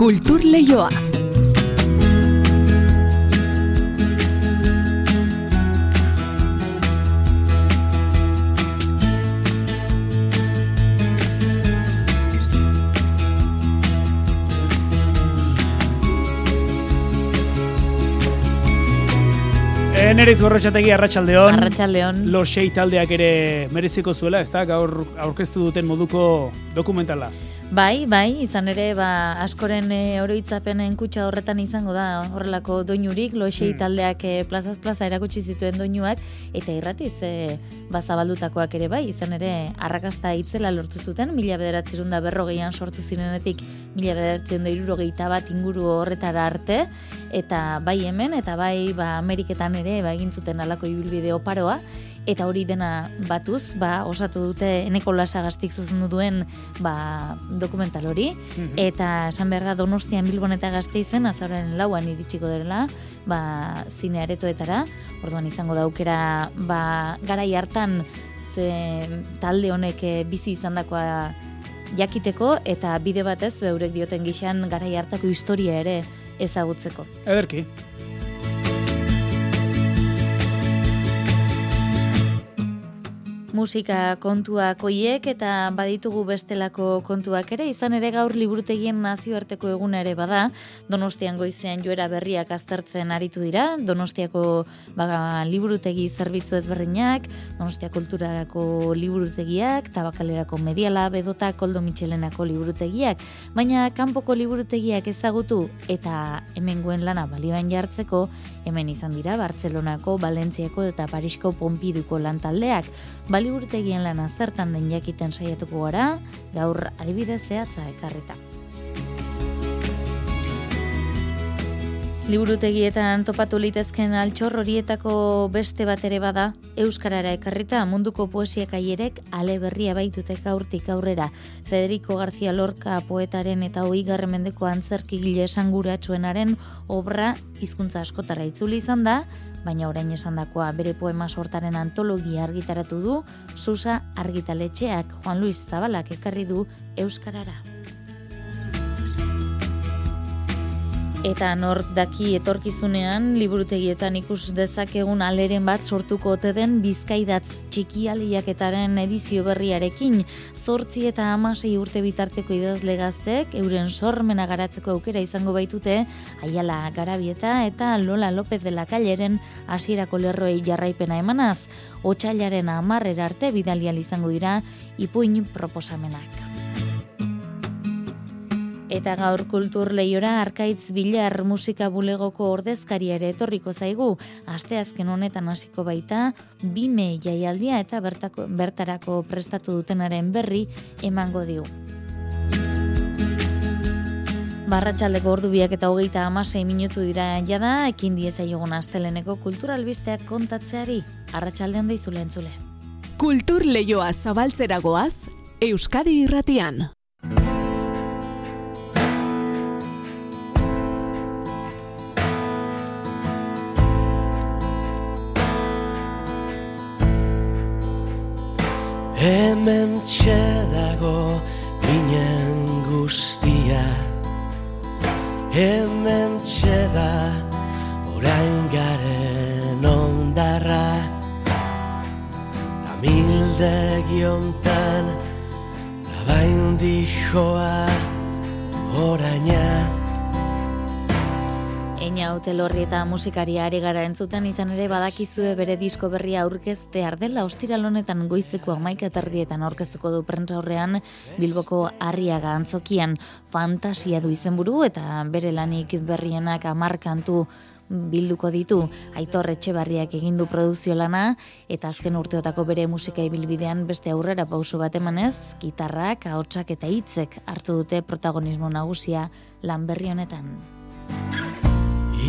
Kultur Leioa. Eneriz gorrotxategi arratsaldeon. Arratsaldeon. Lo taldeak ere mereziko zuela, ez da, gaur aurkeztu duten moduko dokumentala. Bai, bai, izan ere, ba, askoren e, oroitzapenen kutsa horretan izango da horrelako doinurik, loxei Hmm. taldeak e, plazaz plaza erakutsi zituen doinuak, eta irratiz e, ba, zabaldutakoak ere bai, izan ere, arrakasta itzela lortu zuten, mila bederatzerun da berrogeian sortu zirenetik, mila bederatzerun da bat inguru horretara arte, eta bai hemen, eta bai ba, Ameriketan ere, ba, egin zuten alako ibilbide oparoa, eta hori dena batuz, ba, osatu dute eneko lasagaztik zuzendu duen ba, dokumental hori, Mhm. eta esan behar da Donostian Bilbon eta Gasteizen azaren lauan iritsiko dela, ba, zine aretoetara, orduan izango da aukera ba, garai hartan ze talde honek eh, bizi izandakoa jakiteko eta bide batez beurek dioten gixan garai hartako historia ere ezagutzeko. Ederki. Musika kontuak hoiek eta baditugu bestelako kontuak ere, izan ere gaur liburutegien nazioarteko eguna ere bada, Donostian goizean joera berriak aztertzen aritu dira, Donostiako baga, liburutegi zerbitzu ezberdinak, Donostia kulturako liburutegiak, Tabakalerako mediala, bedota Koldo Mitxelenako liburutegiak, baina kanpoko liburutegiak ezagutu eta hemengoen lana balioan jartzeko, hemen izan dira Bartzelonako, Valentziako eta Parisko Pompiduko lantaldeak, baliburutegien lana zertan den jakiten saiatuko gara, gaur adibide zehatza ekarrita. Liburutegietan topatu litezken altxor horietako beste bat ere bada, Euskarara ekarrita munduko poesia kaierek ale berria baitutek aurtik aurrera. Federico García Lorca poetaren eta hoi mendeko antzerkigile esanguratsuenaren obra hizkuntza askotara itzuli izan da, baina orain esandakoa bere poema sortaren antologia argitaratu du, Susa argitaletxeak Juan Luis Zabalak ekarri du Euskarara. Eta nork daki etorkizunean liburutegietan ikus dezakegun aleren bat sortuko ote den bizkaidatz txikialiaketaren edizio berriarekin zortzi eta amasei urte bitarteko idazle gaztek euren sormena garatzeko aukera izango baitute Aiala Garabieta eta Lola López de la Calleren hasierako lerroei jarraipena emanaz, otxailaren amarrera arte bidalial izango dira ipuin proposamenak. Eta gaur kultur lehiora arkaitz bilar musika bulegoko ordezkaria ere etorriko zaigu, asteazken honetan hasiko baita, bime jaialdia eta bertako, bertarako prestatu dutenaren berri emango digu. Barratxaldeko ordu biak eta hogeita amasei minutu dira jada, ekin diezaiogun asteleneko kulturalbisteak kontatzeari, arratsaldean deizule entzule. Kultur Leioa zabaltzeragoaz, Euskadi irratian. Hemen txedago ginen guztia. Hemen txeda orain garen ondarra. Tamildegi ontan Labain dijoa oraina Eina hotelorri eta musikaria ari gara entzuten izan ere badakizue bere disko berria aurkezte ardela ostiral honetan goizeko amaika tardietan aurkeztuko du prentza horrean Bilboko Arriaga antzokian fantasia du izenburu eta bere lanik berrienak amar kantu bilduko ditu Aitor Etxebarriak egin du produkzio lana eta azken urteotako bere musika ibilbidean beste aurrera pauso bat emanez, gitarrak, ahotsak eta hitzek hartu dute protagonismo nagusia lan berri honetan.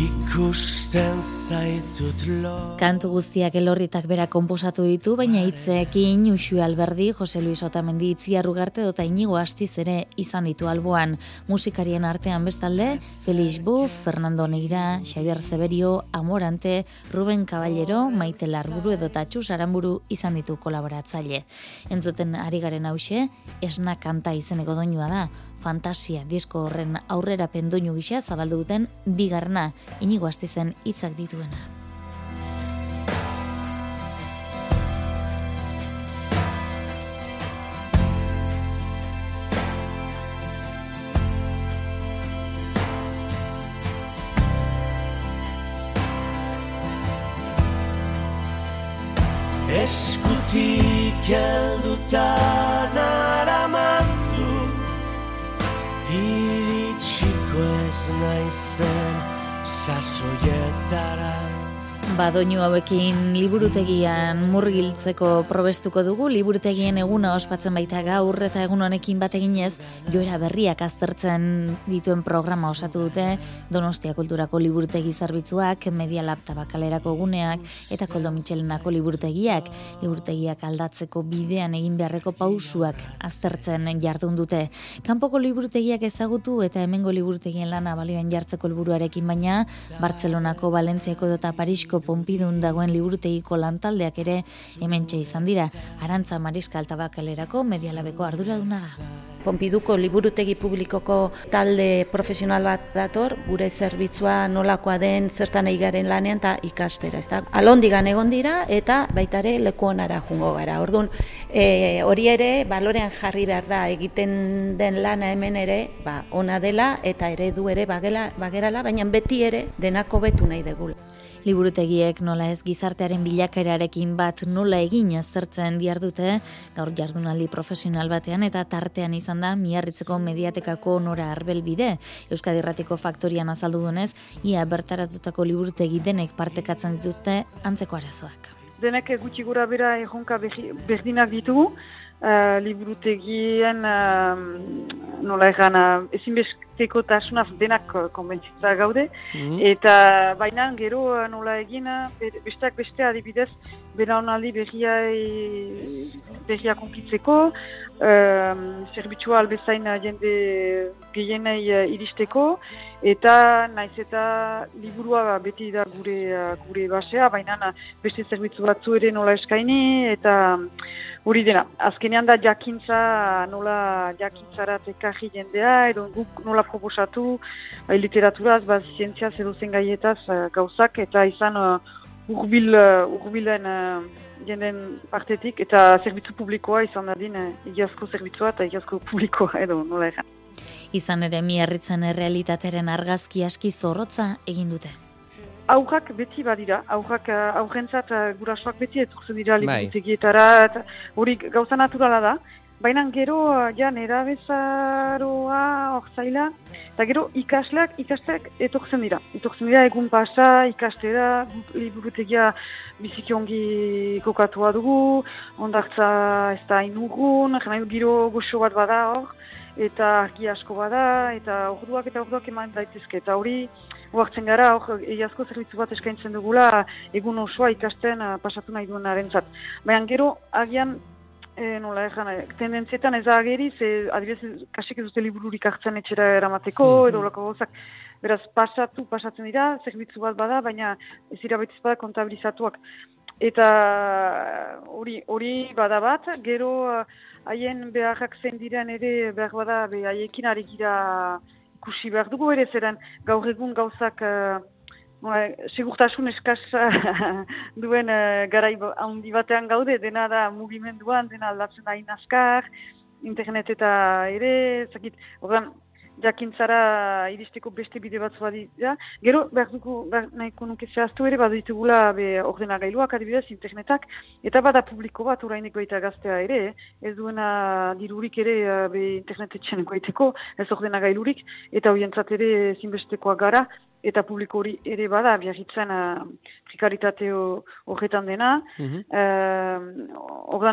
Ikusten zaitut lo Kantu guztiak elorritak bera konposatu ditu, baina hitzeekin Uxu Alberdi, Jose Luis Otamendi Itzia Rugarte dota inigo astiz ere izan ditu alboan. Musikarien artean bestalde, Felix Buf, Fernando Neira, Xavier Zeberio, Amorante, Ruben Caballero, Maite Larburu edo Tatxus Aramburu izan ditu kolaboratzaile. Entzuten ari garen hause, esna kanta izeneko doinua da, fantasia disko horren aurrera pendoinu gisa zabaldu duten bigarna inigo astizen hitzak dituena. 미소에 따라 Badoinu hauekin liburutegian murgiltzeko probestuko dugu, liburutegien eguna ospatzen baita gaur eta egun honekin bat eginez, joera berriak aztertzen dituen programa osatu dute, Donostia Kulturako liburutegi zerbitzuak, Media Lab tabakalerako guneak eta Koldo Michelenako liburutegiak, liburutegiak aldatzeko bidean egin beharreko pausuak aztertzen jardun dute. Kanpoko liburutegiak ezagutu eta hemengo liburutegien lana balioan jartzeko helburuarekin baina, Bartzelonako, Valentziako eta Parisko Pompidun dagoen liburutegiko lantaldeak ere hementxe izan dira. Arantza Mariskal tabakalerako medialabeko arduraduna da. Pompiduko liburutegi publikoko talde profesional bat dator, gure zerbitzua nolakoa den zertan eigaren lanean eta ikastera. Ez da? Alondigan egon dira eta baita ere leku onara jungo gara. Orduan, e, hori ere balorean jarri behar da egiten den lana hemen ere ba, ona dela eta eredu ere bagela, bagerala, baina beti ere denako betu nahi degula. Liburutegiek nola ez gizartearen bilakaerarekin bat nola egin aztertzen dute gaur jardunaldi profesional batean eta tartean izan da miarritzeko mediatekako nora arbel bide. Euskadi Erratiko Faktorian azaldu dunez, ia bertaratutako liburutegi denek partekatzen dituzte antzeko arazoak. Denek gutxi gura bera egonka berdinak ditugu, uh, liburutegien uh, nola egan uh, ezinbesteko tasunaz denak konbentzitza gaude mhm. eta baina gero uh, nola egin uh, besteak beste adibidez bera onaldi berria berria konkitzeko uh, zerbitzua albezain jende gehienei uh, iristeko eta naiz eta liburua beti da gure uh, gure basea baina beste zerbitzu batzu ere nola eskaini eta Hori dena, azkenean da jakintza, nola jakintzara tekarri jendea, edo guk nola proposatu bai, literaturaz, baz, zientzia zeruzen gaietaz uh, gauzak, eta izan uh, urbil, uh, urbilen uh, jenden partetik, eta zerbitzu publikoa izan dadin, uh, egiazko zerbitzua eta egiazko publikoa, edo nola egan. Izan ere, miarritzen errealitateren argazki aski zorrotza egin dute aurrak beti badira, aurrak uh, aurrentzat uh, gurasoak beti eturzen dira bai. liburutegietara, eta hori gauza naturala da. Baina gero, uh, ja, nera bezaroa, hor zaila, eta gero ikasleak, ikasteak etortzen dira. Etortzen dira egun pasa, ikastera, liburutegia biziki ongi kokatua dugu, ondartza ez da inugun, jena giro goxo bat bada hor, eta argi asko bada, eta orduak eta orduak eman daitezke, eta hori, Uartzen gara, hor, egiazko zerbitzu bat eskaintzen dugula, egun osoa ikasten pasatu nahi duen arentzat. Baina gero, agian, e, nola egan, eh, tendentzietan ez ageri, ze adibidez, kasik ez dute libururik hartzen etxera eramateko, mm -hmm. edo lako gozak, beraz, pasatu, pasatzen dira, zerbitzu bat bada, baina ez dira betiz bada kontabilizatuak. Eta hori hori bada bat, gero haien beharrak zen diren ere behar bada, haiekin ari gira ikusi behar dugu ere zeren gaur egun gauzak uh, segurtasun eskasa duen uh, garai handi batean gaude, dena da mugimenduan, dena aldatzen da inazkar, internet eta ere, zakit, ordan, jakintzara iristeko beste bide bat dira. Gero, behar dugu, behar nahiko nuke zehaztu ere, bat ditugula be, ordenagailuak adibidez, internetak, eta bada publiko bat urainik baita gaztea ere, ez duena dirurik ere eh, be, internetetxen goiteko, ez ordenagailurik, eta horientzat ere zinbestekoak gara, eta publiko hori ere bada, biarritzen uh, prikaritate horretan dena. Mm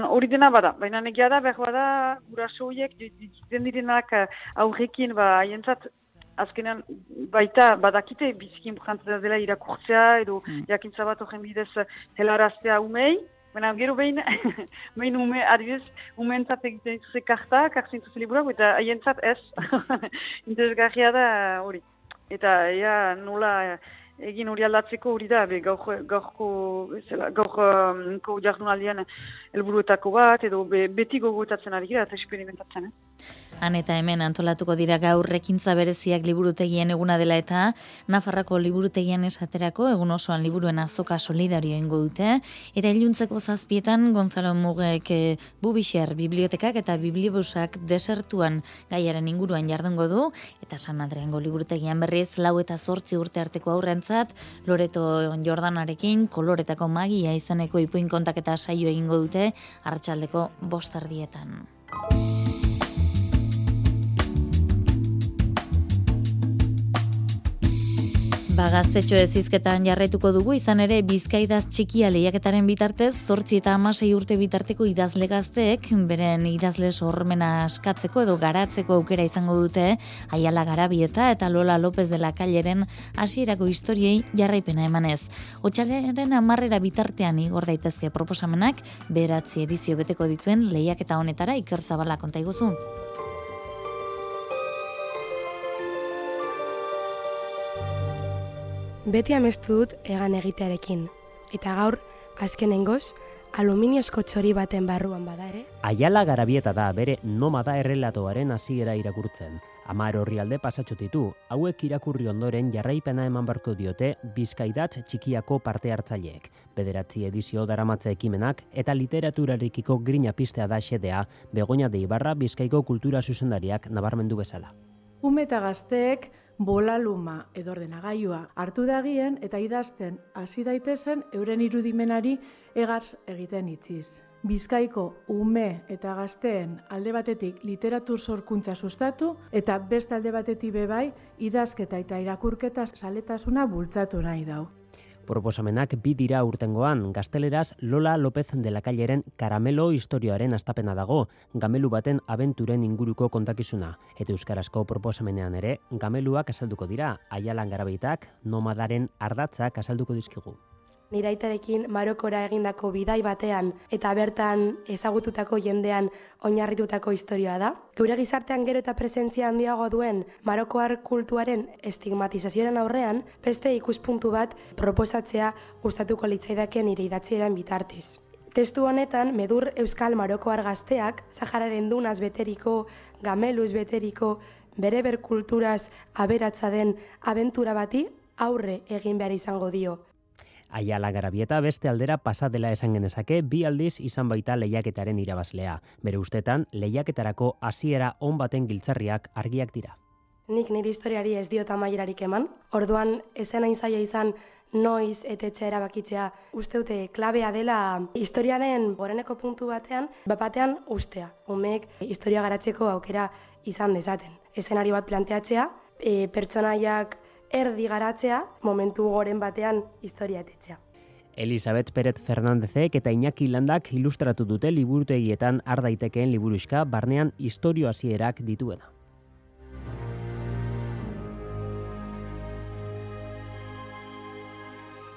hori dena bada, baina negia da, behar bada, guraso horiek, den direnak uh, aurrekin, ba, haientzat azkenean baita badakite bizikin bukantzea dela irakurtzea edo mm. jakintza bat horren bidez helaraztea umei, Baina, gero behin, behin ume, adibidez, umeentzat egiten zuze karta, kartzen liburak, eta haientzat ez, interesgarria da hori. Eta, ea, nola, egin hori aldatzeko hori da, be, gaur, gaurko, gaurko um, jardunaldian helburuetako bat, edo be, beti gogoetatzen ari gira, eta experimentatzen, eh? Han eta hemen antolatuko dira gaur rekintza bereziak liburutegien eguna dela eta Nafarrako liburutegien esaterako egun osoan liburuen azoka solidario ingo dute. Eta iluntzeko zazpietan Gonzalo Mugek e, Bubixer bibliotekak eta bibliobusak desertuan gaiaren inguruan jardungo du. Eta San Adriango liburutegian berriz lau eta zortzi urte arteko aurrentzat Loreto Jordanarekin koloretako magia izeneko ipuin kontaketa saio egingo dute hartxaldeko bostardietan. Ba, gaztetxo ez izketan jarraituko dugu, izan ere bizkaidaz txikia lehiaketaren bitartez, zortzi eta amasei urte bitarteko idazle gazteek, beren idazle sormena askatzeko edo garatzeko aukera izango dute, Aiala Garabieta eta Lola López de la Calleren hasierako historiei jarraipena emanez. Otxaleren amarrera bitartean igor daitezke proposamenak, beratzi edizio beteko dituen lehiaketa honetara iker zabala konta Beti amestu dut egan egitearekin, eta gaur, azkenengoz, aluminiozko txori baten barruan bada ere. Aiala garabieta da bere nomada errelatoaren hasiera irakurtzen. Amar horri alde pasatxotitu, hauek irakurri ondoren jarraipena eman barko diote bizkaidatz txikiako parte hartzaileek. Bederatzi edizio daramatza ekimenak eta literaturarikiko grina pistea da xedea, begonia deibarra bizkaiko kultura zuzendariak nabarmendu bezala. Ume eta gazteek bolaluma edo ordenagailua hartu dagien eta idazten hasi daitezen euren irudimenari egaz egiten itziz. Bizkaiko ume eta gazteen alde batetik literatur sorkuntza sustatu eta beste alde batetik bebai idazketa eta irakurketa saletasuna bultzatu nahi dau. Proposamenak bi dira urtengoan, gazteleraz Lola López de la Calleren Karamelo historioaren astapena dago, gamelu baten abenturen inguruko kontakizuna. Eta euskarazko proposamenean ere, gameluak azalduko dira, aialan garabeitak, nomadaren ardatzak azalduko dizkigu niraitarekin Marokora egindako bidai batean eta bertan ezagututako jendean oinarritutako historioa da. Gure gizartean gero eta presentzia handiago duen Marokoar kultuaren estigmatizazioaren aurrean, beste ikuspuntu bat proposatzea gustatuko litzaidaken nire idatzieran bitartiz. Testu honetan, medur Euskal Marokoar gazteak, Zahararen dunaz beteriko, gameluz beteriko, bere berkulturaz aberatza den abentura bati aurre egin behar izango dio. Aiala Garabieta beste aldera pasa dela esan genezake bi aldiz izan baita lehiaketaren irabazlea. Bere ustetan lehiaketarako hasiera on baten giltzarriak argiak dira. Nik nire historiari ez diota mailerarik eman. Orduan ezen hain zaila izan noiz eta etxe erabakitzea usteute klabea dela historiaren goreneko puntu batean, batean ustea. Umek historia garatzeko aukera izan dezaten. Ezenari bat planteatzea, e, pertsonaiak erdi garatzea, momentu goren batean historiatetzea. Elizabeth Peret Fernandezek eta Iñaki Landak ilustratu dute liburutegietan ardaitekeen liburuska barnean historio hasierak dituena.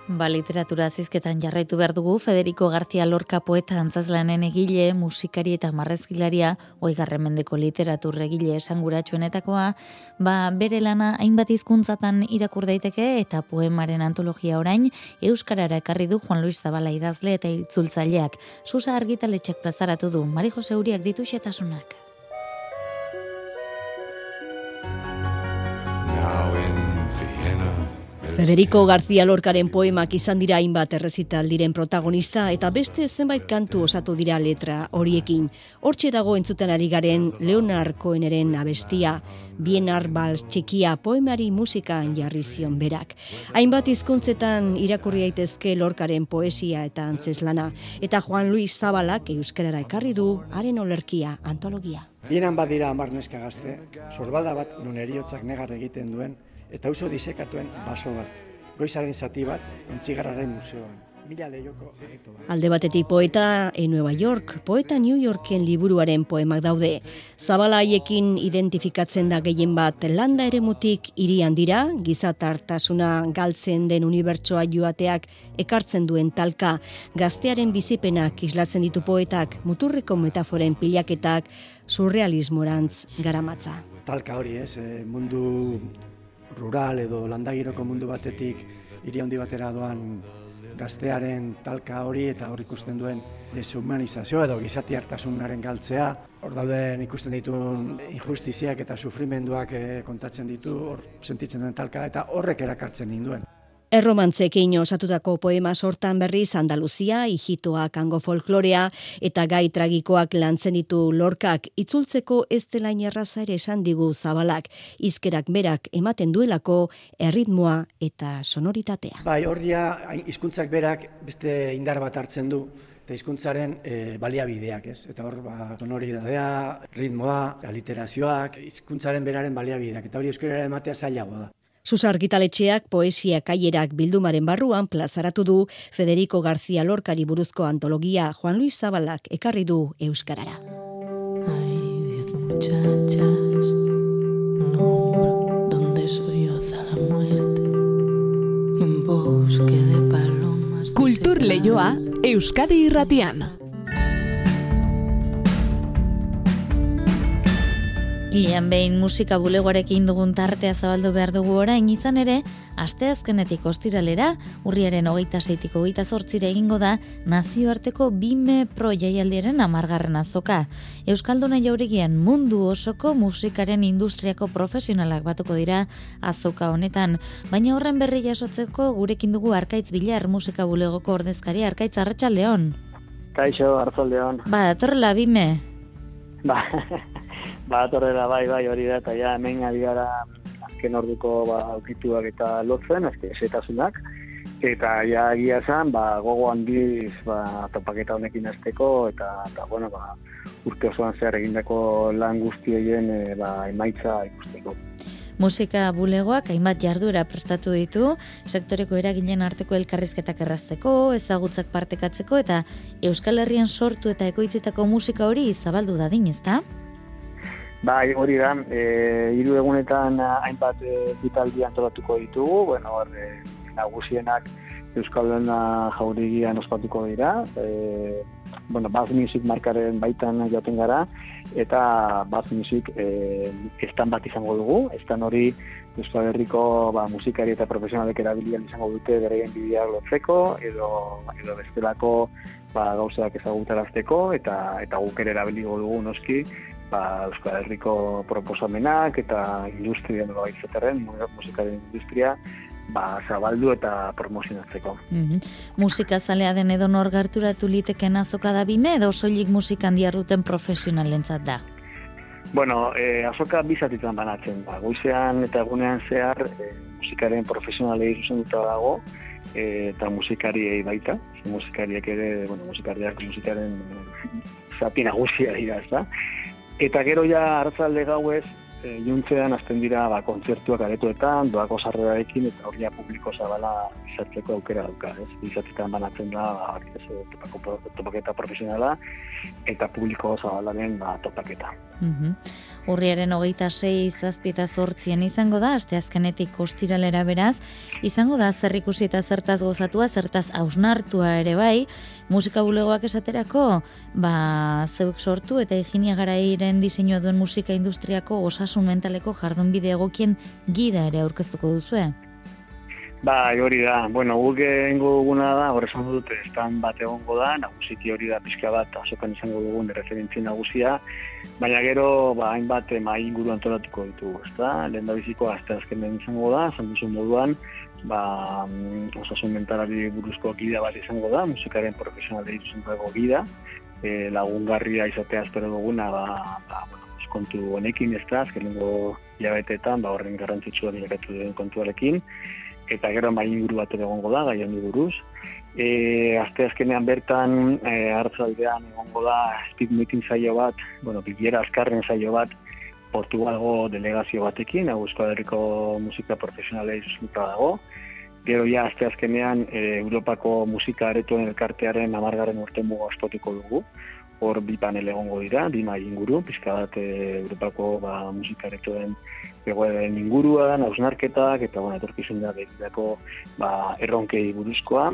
Ba, literatura zizketan jarraitu behar dugu, Federico García Lorca poeta antzazlanen egile, musikari eta marrezkilaria, oigarren mendeko literatur egile esanguratsuenetakoa, ba, bere lana hainbat hizkuntzatan irakur daiteke eta poemaren antologia orain, Euskarara ekarri du Juan Luis Zabala idazle eta itzultzaileak. Susa argitaletxek plazaratu du, Mari Jose Uriak ditu xetasunak. Federico García Lorcaren poemak izan dira hainbat errezital diren protagonista eta beste zenbait kantu osatu dira letra horiekin. Hortxe dago entzuten ari garen Leonard Coheneren abestia, Bienar Bals txikia poemari musikan jarri zion berak. Hainbat hizkuntzetan irakurri daitezke Lorcaren poesia eta antzeslana eta Juan Luis Zabalak euskarara ekarri du haren olerkia antologia. Bienan badira amar neska gazte, sorbada bat non eriotzak negar egiten duen eta oso disekatuen baso bat, goizaren zati bat, entzigarraren museoan. mila lehioko Alde batetik poeta e Nueva York, poeta New Yorken liburuaren poemak daude. Zabala haiekin identifikatzen da gehien bat landa eremutik irian dira, gizatartasuna galtzen den unibertsoa joateak ekartzen duen talka, gaztearen bizipenak islatzen ditu poetak, muturreko metaforen pilaketak, surrealismorantz garamatza. Talka hori ez, eh, mundu rural edo landagiroko mundu batetik hiri handi batera doan gaztearen talka hori eta hor ikusten duen deshumanizazioa edo gizati hartasunaren galtzea. Hor dauden ikusten dituen injustiziak eta sufrimenduak eh, kontatzen ditu, hor sentitzen duen talka eta horrek erakartzen ninduen. Erromantzekin osatutako poema sortan berriz Andaluzia, Ijitoa, Kango folklorea eta gai tragikoak lantzen ditu lorkak itzultzeko ez delain erraza ere esan digu zabalak, izkerak berak ematen duelako erritmoa eta sonoritatea. Bai, hor dia, hizkuntzak berak beste indar bat hartzen du, eta hizkuntzaren e, baliabideak, ez? Eta hor, ba, sonoridadea, ritmoa, aliterazioak, hizkuntzaren beraren baliabideak, eta hori euskararen ematea zailagoa da. Sus argitaletxeak poesia kaierak bildumaren barruan plazaratu du Federico García Lorcari buruzko antologia Juan Luis Zabalak ekarri du Euskarara. muchachas, un hombro donde solloza la muerte, un bosque de palomas. Kultur Leioa Euskadi Irratian. Ilian behin musika bulegoarekin dugun tartea zabaldu behar dugu orain izan ere, asteazkenetik ostiralera, urriaren hogeita seitik hogeita zortzire egingo da, nazioarteko bime pro jaialdiaren amargarren azoka. Euskalduna jauregian mundu osoko musikaren industriako profesionalak batuko dira azoka honetan, baina horren berri jasotzeko gurekin dugu arkaitz bilar musika bulegoko ordezkari arkaitz arratsaldeon. Kaixo, arratsaldeon. Ba, datorrela bime. Ba, ba, torrela, bai, bai, hori da, eta ja, hemen ari gara azken orduko ba, aukituak eta lotzen, azke, esetasunak, eta ja, egia zen, ba, gogo handiz, ba, topaketa honekin azteko, eta, eta, bueno, ba, urte osoan zehar egindako lan guztioien, e, ba, emaitza ikusteko. Musika bulegoak hainbat jarduera prestatu ditu, sektoreko eraginen arteko elkarrizketak errazteko, ezagutzak partekatzeko eta Euskal Herrian sortu eta ekoitzitako musika hori zabaldu dadin, ezta? Bai, hori da, e, hiru egunetan hainbat e, bitaldi antolatuko ditugu, bueno, hor, e, nagusienak Euskal Lena jaurigian ospatuko dira, e, bueno, Bass Music markaren baitan joaten gara, eta Bass Music e, estan bat izango dugu, estan hori Euskal Herriko ba, musikari eta profesionalek erabilian izango dute bereien bideak lotzeko, edo, edo bestelako ba, gauzak ezagutarazteko, eta, eta guk ere erabiliko dugu noski, ba, Euskal Herriko proposamenak eta industria nola baitzeterren, musikaren industria, ba, zabaldu eta promozionatzeko. Mm Musika zalea den edo nor gerturatu liteken azoka da bime edo soilik musikan duten profesionalentzat da? Bueno, e, azoka bizatitzen banatzen da. Goizean eta egunean zehar e, musikaren profesionalei zuzenduta dago e, eta musikariei baita. Musikariak ere, bueno, musikariak musikaren zapi nagusia dira, ez da? Eta gero ja hartzalde gauez, e, juntzean azten dira ba, kontzertuak aretoetan, doako sarrerarekin, eta hori publiko zabala izatzeko aukera dauka, ez? Izatzetan banatzen da, ba, ez, topako, topaketa profesionala, eta publiko zabalaren ba, topaketa. Mm Urriaren hogeita sei zazpi eta zortzien izango da, asteazkenetik ostiralera beraz, izango da zer ikusi eta zertaz gozatua, zertaz hausnartua ere bai, musika bulegoak esaterako, ba, zeuk sortu eta Eginia Garairen diseinua duen musika industriako osasun mentaleko jardun bide egokien gida ere aurkeztuko duzue. Ba, hori da, bueno, guk egingo duguna da, hori esan dut, estan bat egongo da, nagusiki hori da pixka bat, azokan izango dugun, referentzi nagusia, baina gero, ba, hainbat, mai inguru antolatuko ditugu, ez da, lehen da biziko, azte azkenen izango da, zan moduan, ba, mm, osasun mentalari buruzko gida bat izango da, musikaren profesionalei duzenko gida, e, lagungarria izatea espero duguna, ba, ba, kontu honekin ez da, azkenengo jabetetan, ba, horren garrantzitsua direkatu den kontuarekin, eta gero mai inguru bat egongo da, gai handi buruz. E, azte azkenean bertan, e, hartzaldean egongo da, speed meeting zaio bat, bueno, bilera azkarren zaio bat, Portugalgo delegazio batekin, hau Euskal Herriko musika profesionalei zuzuta dago, Gero ja, azte azkenean, e, Europako musika aretuen elkartearen amargaren urte muga ospatuko dugu. Hor bi panel egongo dira, bi mai inguru, pizka bat e, Europako ba, musika aretuen egoeren ingurua, nausnarketak, eta bueno, etorkizun da beridako ba, erronkei buruzkoa.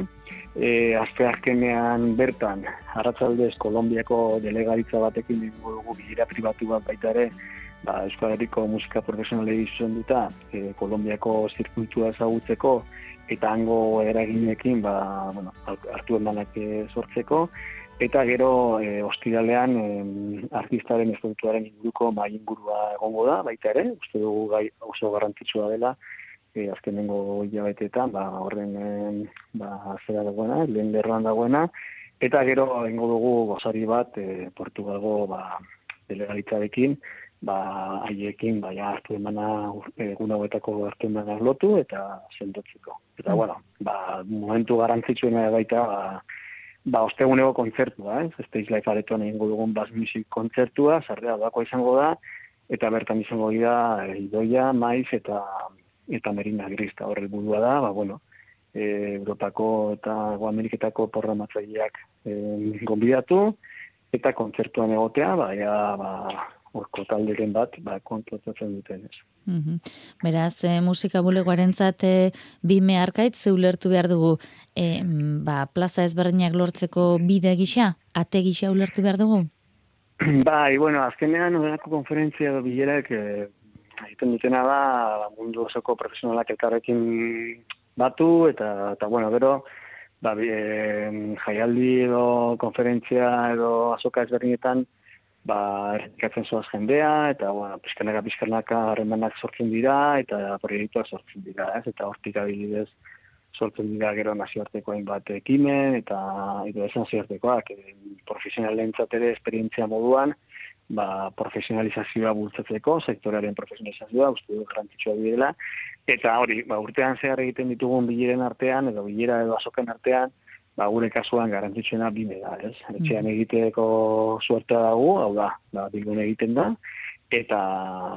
E, azte azkenean bertan, Arratzaldez, Kolombiako delegaritza batekin dugu bilera pribatu bat baita ere, ba, Euskal Herriko musika profesionalei izan duta, e, Kolombiako zirkuitua ezagutzeko, eta hango eraginekin ba, bueno, hartu emanak eh, sortzeko, eta gero e, ostiralean e, artistaren estatutuaren inguruko mai ingurua egongo da, baita ere, uste dugu gai oso garrantzitsua dela, e, azkenengo hilabetetan, ba, horren ba, zera dagoena, lehen lerroan dagoena, eta gero egingo dugu gozari bat e, Portugalgo ba, delegalitzarekin, ba, haiekin, ba, ja, hartu emana, egun hauetako hartu emana lotu, eta sentotzeko. Eta, mm. bueno, ba, momentu garantzitsuena baita, ba, ba, osteguneko kontzertua, ez? Stage Life aretoan egingo dugun Bass Music kontzertua, sarrea dako izango da, eta bertan izango dira, idoia, maiz, eta eta merina grista horre burua da, ba, bueno, e, Europako eta Ameriketako programatzaileak e, gonbidatu, eta kontzertuan egotea, ba, ja, ba, orko talderen bat ba, kontratzen duten ez. Mm Beraz, e, musika bulegoaren zate bi meharkait zeulertu behar dugu e, ba, plaza ezberdinak lortzeko bide gisa, ate gisa ulertu behar dugu? Bai, bueno, azkenean horako konferentzia da bilerak e, egiten dutena da mundu osoko profesionalak elkarrekin batu eta, eta bueno, bero, ba, e, jaialdi edo konferentzia edo azoka ezberdinetan ba, errikatzen zoaz jendea, eta, bueno, pizkanaka pizkanaka harremanak sortzen dira, eta proiektuak sortzen dira, ez? Eta hortik adibidez sortzen dira gero nazioarteko bat ekimen, eta edo ez nazioartekoak, e, profesionalen ere esperientzia moduan, ba, profesionalizazioa bultzatzeko, sektorearen profesionalizazioa, uste du garrantzitsua direla, eta hori, ba, urtean zehar egiten ditugun bileren artean, edo bilera edo azoken artean, ba, gure kasuan garantitxena bime da, ez? Etxean mm. egiteko suertea dago, hau da, da bilgun egiten da, eta,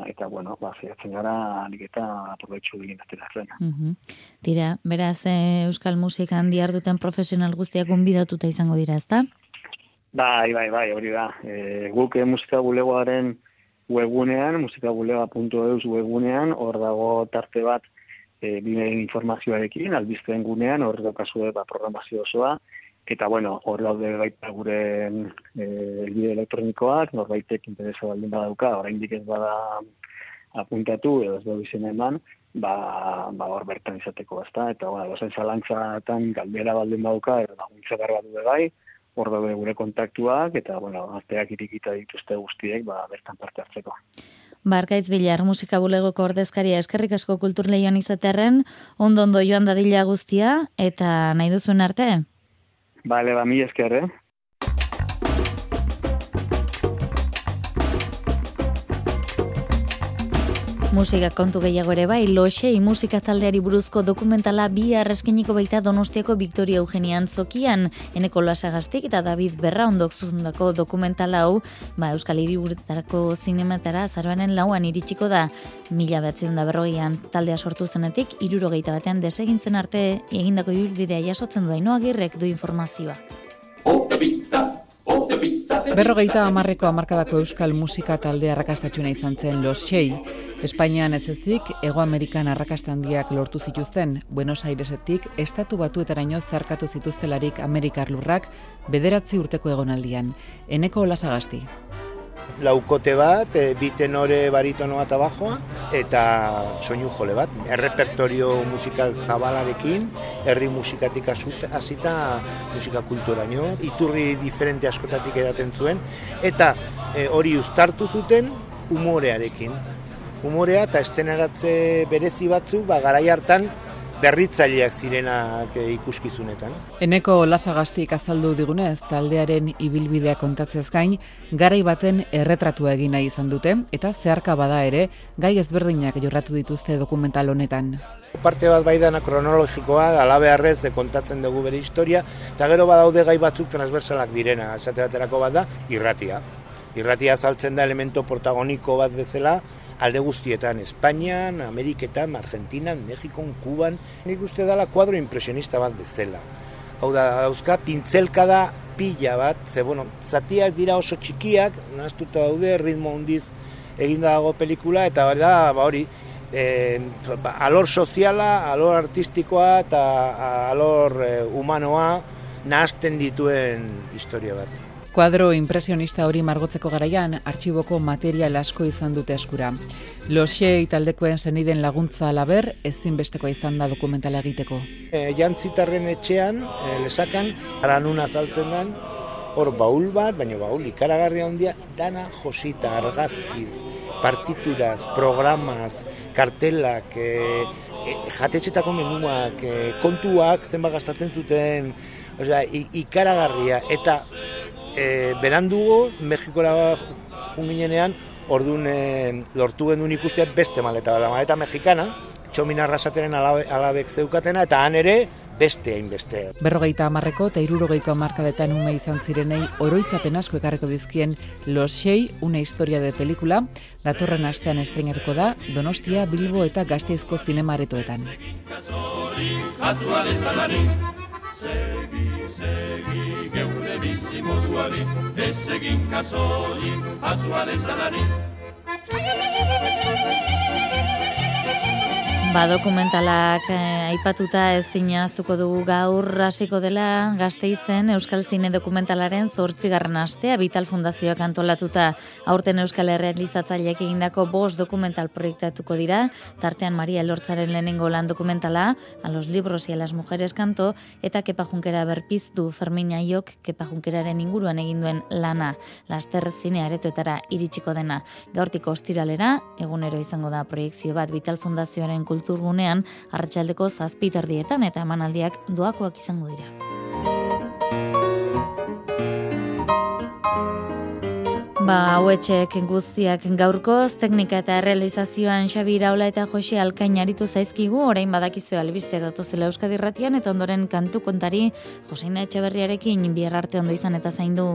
eta bueno, ba, zehatzen gara, nik eta aprobetxu egin ateratzen. Mm Tira, beraz, eh, Euskal Musikan duten profesional guztiak gonbidatuta izango dira, ezta? Bai, bai, bai, hori da. E, guk e, musika bulegoaren webunean, musikabulega.eus webunean, hor dago tarte bat, e, bimeen informazioarekin, albizten gunean, hor daukazue ba, programazio osoa, eta bueno, hor daude baita gure e, elbide elektronikoak, norbaitek interesa baldin badauka, orain ez bada apuntatu, edo ez dugu izan eman, ba, ba hor bertan izateko ezta, eta bueno, dozen zalantzatan galdera baldin badauka, edo laguntza garra du bai, hor daude gure kontaktuak, eta bueno, azteak irikita dituzte guztiek, ba, bertan parte hartzeko. Barkaitz Bilar musika bulegoko ordezkaria eskerrik asko kultur lehian izaterren, ondo ondo joan dadila guztia, eta nahi duzuen arte? Bale, ba, mi esker, eh? Musika kontu gehiago ere bai, loxei musika taldeari buruzko dokumentala bi arreskeniko baita donostiako Victoria Eugenian zokian, eneko lasagaztik eta David Berra ondok zuzundako dokumentala hau, ba, Euskal Hiriburetarako zinematara zaroanen lauan iritsiko da, mila batzion da berrogeian taldea sortu zenetik, irurogeita batean desegintzen arte egindako ibilbidea jasotzen du ainoa girrek du informazioa. Berrogeita amarreko amarkadako euskal musika talde arrakastatxuna izan zen Los Txei. Espainian ez ezik, Ego Amerikan arrakastandiak lortu zituzten, Buenos Airesetik, estatu batuetaraino zarkatu zituztelarik Amerikar lurrak, bederatzi urteko egonaldian. Eneko olasagasti laukote bat, e, bi tenore baritonoa eta bajoa, eta soinu jole bat. Errepertorio musikal zabalarekin, herri musikatik hasita musika kulturaino, iturri diferente askotatik edaten zuen, eta e, hori uztartu zuten umorearekin. Umorea eta eszenaratze berezi batzu, ba, garai hartan, berritzaileak zirenak eh, ikuskizunetan. Eneko lasagaztik azaldu digunez, taldearen ibilbidea kontatzez gain, garai baten erretratua egin nahi izan dute, eta zeharka bada ere, gai ezberdinak jorratu dituzte dokumental honetan. Parte bat bai dana kronologikoa, alabearrez kontatzen dugu bere historia, eta gero badaude gai batzuk transversalak direna, esate baterako bat da, irratia. Irratia saltzen da elemento protagoniko bat bezala, alde guztietan, Espainian, Ameriketan, Argentinan, Mexikon, Kuban, nik uste dela kuadro impresionista bat bezala. Hau da, dauzka, pintzelka da pila bat, ze, bueno, zatiak dira oso txikiak, nahaztuta daude, ritmo hundiz eginda dago pelikula, eta da, ba hori, e, alor soziala, alor artistikoa eta alor e, humanoa nahazten dituen historia bat. Kuadro impresionista hori margotzeko garaian, artxiboko material asko izan dute eskura. Loxei taldekoen zeniden laguntza alaber, ezinbesteko izan da dokumentala egiteko. E, jantzitarren etxean, e, lesakan, aranuna zaltzen den, hor baul bat, baina baul ikaragarria handia, dana josita, argazkiz, partituraz, programaz, kartelak, e, e, jatetxetako menuak, e, kontuak, zenba gastatzen zuten, osea, ikaragarria, eta e, berandugo, Mexikora junginenean, orduan e, lortu genuen ikustea beste maleta, la maleta mexikana, txomina arrasateren alabe, alabek zeukatena, eta han ere beste hainbeste. Berrogeita amarreko eta irurogeiko amarkadetan ume izan zirenei oroitzapen asko ekarreko dizkien Los Xei, una historia de pelikula, datorren astean estrenatuko da, Donostia, Bilbo eta Gasteizko zinemaretoetan. Segi, segi, bizi moduari, ez egin kasori, atzuare zanari. Ba, dokumentalak eh, aipatuta ezin aztuko dugu gaur hasiko dela gazte izen Euskal Zine dokumentalaren zortzigarren astea Vital Fundazioak antolatuta. Aurten Euskal Herrealizatzaileak egindako bost dokumental proiektatuko dira, tartean Maria Lortzaren lehenengo lan dokumentala, a los libros y a las mujeres kanto, eta Kepa Junkera berpiztu Fermin Aiok Kepa Junkeraren inguruan egin duen lana, laster zine aretoetara iritsiko dena. Gaurtiko ostiralera, egunero izango da proiektzio bat Vital Fundazioaren kultura kulturgunean arratsaldeko zazpiterdietan eta emanaldiak doakoak izango dira. Ba, hauetxek guztiak gaurkoz, teknika eta realizazioan Xabi Iraula eta Jose Alkain aritu zaizkigu, orain badakizu albisteak datuzela Euskadi Ratian, eta ondoren kantu kontari Joseina Etxeberriarekin bihar arte ondo izan eta zaindu.